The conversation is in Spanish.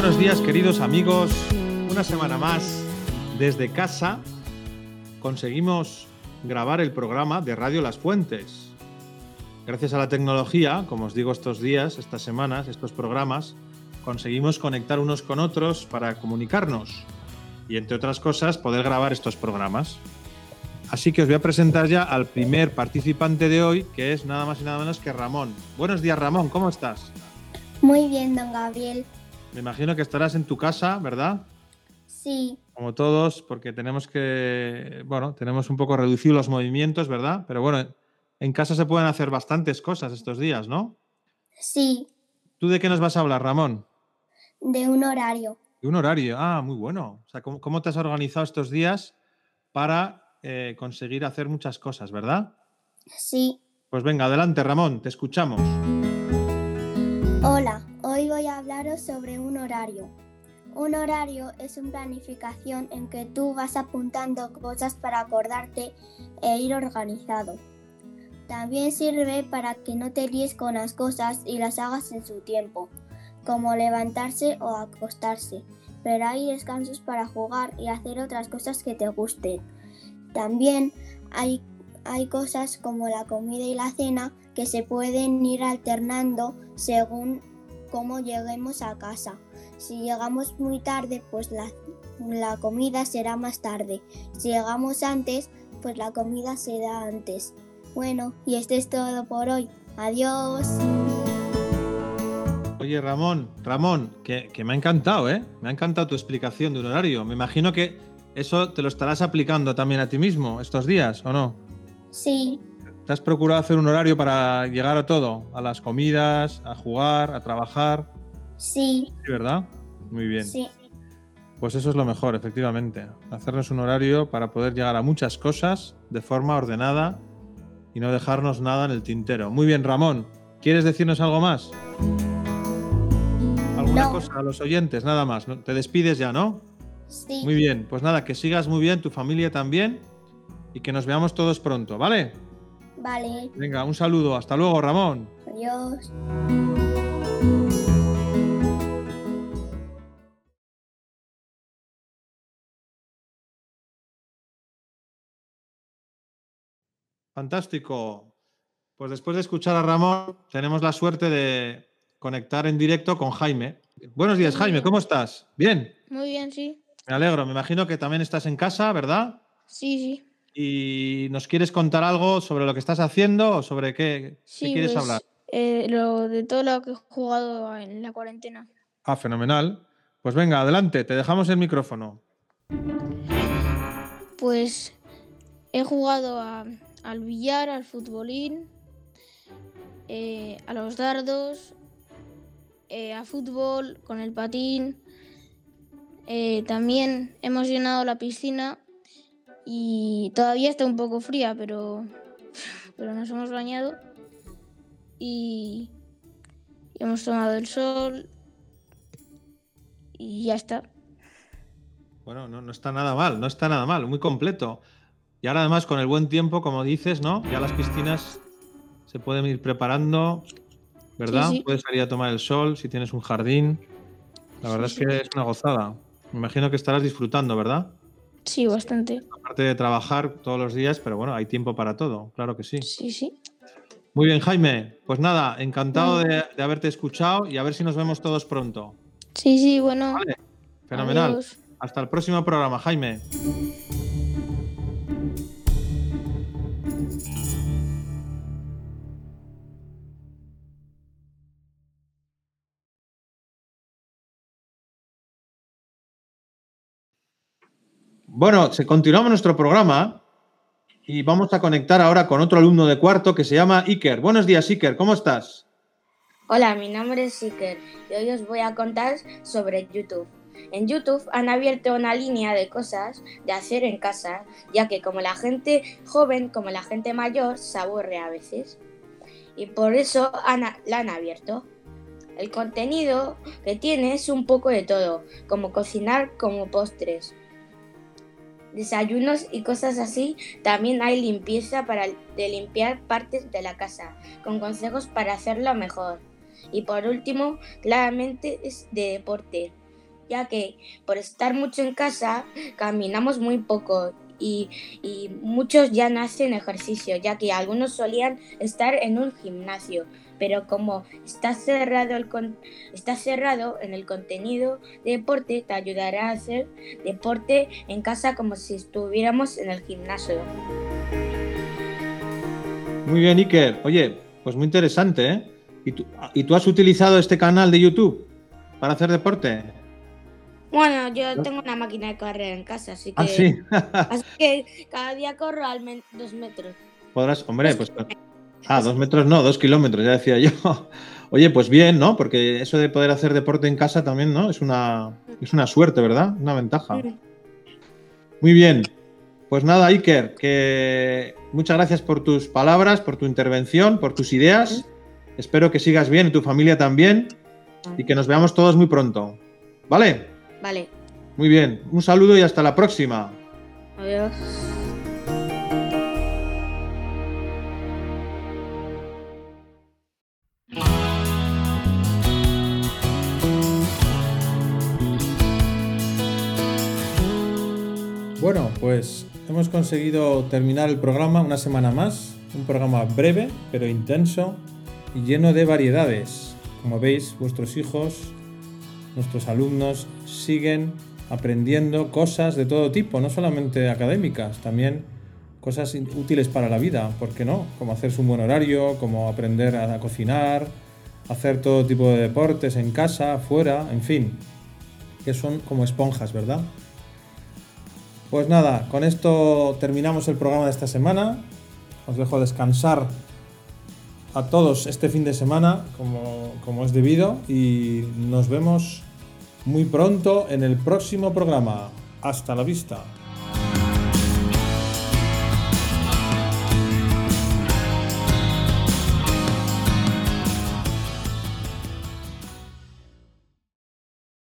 buenos días, queridos amigos. Una semana más desde casa conseguimos grabar el programa de Radio Las Fuentes. Gracias a la tecnología, como os digo estos días, estas semanas, estos programas, conseguimos conectar unos con otros para comunicarnos y, entre otras cosas, poder grabar estos programas. Así que os voy a presentar ya al primer participante de hoy, que es nada más y nada menos que Ramón. Buenos días, Ramón, ¿cómo estás? Muy bien, don Gabriel. Me imagino que estarás en tu casa, ¿verdad? Sí, Como todos, porque tenemos que, bueno, tenemos un poco reducido los movimientos, ¿verdad? Pero bueno, en casa se pueden hacer bastantes cosas estos días, ¿no? sí, ¿Tú de qué nos vas a hablar, Ramón? de un horario. De un horario. Ah, muy bueno. O sea, ¿cómo, cómo te has organizado estos días para eh, conseguir hacer muchas cosas, verdad? Sí. Pues venga, adelante, Ramón, te escuchamos. Sobre un horario. Un horario es una planificación en que tú vas apuntando cosas para acordarte e ir organizado. También sirve para que no te líes con las cosas y las hagas en su tiempo, como levantarse o acostarse, pero hay descansos para jugar y hacer otras cosas que te gusten. También hay, hay cosas como la comida y la cena que se pueden ir alternando según cómo lleguemos a casa. Si llegamos muy tarde, pues la, la comida será más tarde. Si llegamos antes, pues la comida será antes. Bueno, y esto es todo por hoy. Adiós. Oye, Ramón, Ramón, que, que me ha encantado, ¿eh? Me ha encantado tu explicación de un horario. Me imagino que eso te lo estarás aplicando también a ti mismo estos días, ¿o no? Sí, ¿Te has procurado hacer un horario para llegar a todo? A las comidas, a jugar, a trabajar. sí, Sí, ¿verdad? Muy bien. sí, Pues eso es lo mejor, efectivamente. Hacernos un horario para poder llegar a muchas cosas de forma ordenada y no dejarnos nada en el tintero. Muy bien, Ramón. ¿Quieres decirnos algo más? ¿Alguna No. cosa a los oyentes? Nada más. Te despides ya, ¿no? sí. Muy bien. Pues nada, que sigas muy bien, tu familia también y que nos veamos todos pronto, ¿vale? Vale, Venga, un saludo. Hasta luego, Ramón. adiós. Fantástico. Pues después de escuchar a Ramón, tenemos la suerte de conectar en directo con Jaime. Buenos días, Jaime. ¿cómo estás? Bien, Muy bien, sí. me alegro. Me imagino que también estás en casa, ¿verdad? Sí, sí. ¿Y nos quieres contar algo sobre lo que estás haciendo o sobre qué, qué Sí, quieres pues, hablar? eh, lo de todo lo que he jugado en la cuarentena. Ah, fenomenal. Pues venga, adelante, te dejamos el micrófono. Pues he jugado a- al billar, al futbolín, eh, a los dardos, eh, a fútbol con el patín. También hemos llenado la piscina y todavía está un poco fría, pero, pero nos hemos bañado y, y hemos tomado el sol y ya está. Bueno, no, no está nada mal, no está nada mal, muy completo. Y ahora además con el buen tiempo, como dices, ¿no? Ya las piscinas se pueden ir preparando, ¿verdad? Sí, sí. Puedes salir a tomar el sol si tienes un jardín. La verdad Sí, es que es una gozada. Me imagino que estarás disfrutando, ¿verdad? Sí, bastante. Aparte de trabajar todos los días, pero bueno, hay tiempo para todo, claro que sí. Sí, sí. Muy bien, Jaime. Pues nada, encantado de, de haberte escuchado y a ver si nos vemos todos pronto. Sí, sí, bueno. Vale, fenomenal. adiós. Hasta el próximo programa, Jaime. Bueno, continuamos nuestro programa y vamos a conectar ahora con otro alumno de cuarto que se llama Iker. Buenos días, Iker, ¿cómo estás? Hola, mi nombre es Iker y hoy os voy a contar sobre YouTube. En YouTube han abierto una línea de cosas de hacer en casa, ya que como la gente joven como la gente mayor se aburre a veces. Y por eso la han abierto. El contenido que tiene es un poco de todo, como cocinar como postres, desayunos y cosas así. También hay limpieza para de limpiar partes de la casa, con consejos para hacerlo mejor. Y por último, claramente es de deporte, ya que por estar mucho en casa caminamos muy poco y, muchos ya no hacen ejercicio, ya que algunos solían estar en un gimnasio, pero como está cerrado, el con- está cerrado en el contenido de deporte, te ayudará a hacer deporte en casa como si estuviéramos en el gimnasio. Muy bien, Iker. Oye, pues muy interesante, ¿eh? ¿Y tú, ¿Y tú has utilizado este canal de YouTube para hacer deporte? Bueno, yo tengo una máquina de correr en casa, así que, Ah, sí. así que cada día corro al menos dos metros. Podrás, hombre, pues. Ah, dos metros no, dos kilómetros, ya decía yo. Oye, pues bien, ¿no? Porque eso de poder hacer deporte en casa también, ¿no? Es una, es una suerte, ¿verdad? Una ventaja. Mm. Muy bien. Pues nada, Iker, que muchas gracias por tus palabras, por tu intervención, por tus ideas. Espero que sigas bien y tu familia también y que nos veamos todos muy pronto. ¿Vale? Vale, Muy bien. Un saludo y hasta la próxima. adiós. Bueno, pues hemos conseguido terminar el programa una semana más. Un programa breve, pero intenso y lleno de variedades. Como veis, vuestros hijos, nuestros alumnos siguen aprendiendo cosas de todo tipo, no solamente académicas, también cosas útiles para la vida, ¿por qué no? Como hacerse un buen horario, como aprender a cocinar, hacer todo tipo de deportes en casa, fuera, en fin, que son como esponjas, ¿verdad? Pues nada, con esto terminamos el programa de esta semana. Os dejo descansar a todos este fin de semana como, como es debido y nos vemos muy pronto en el próximo programa. Hasta la vista.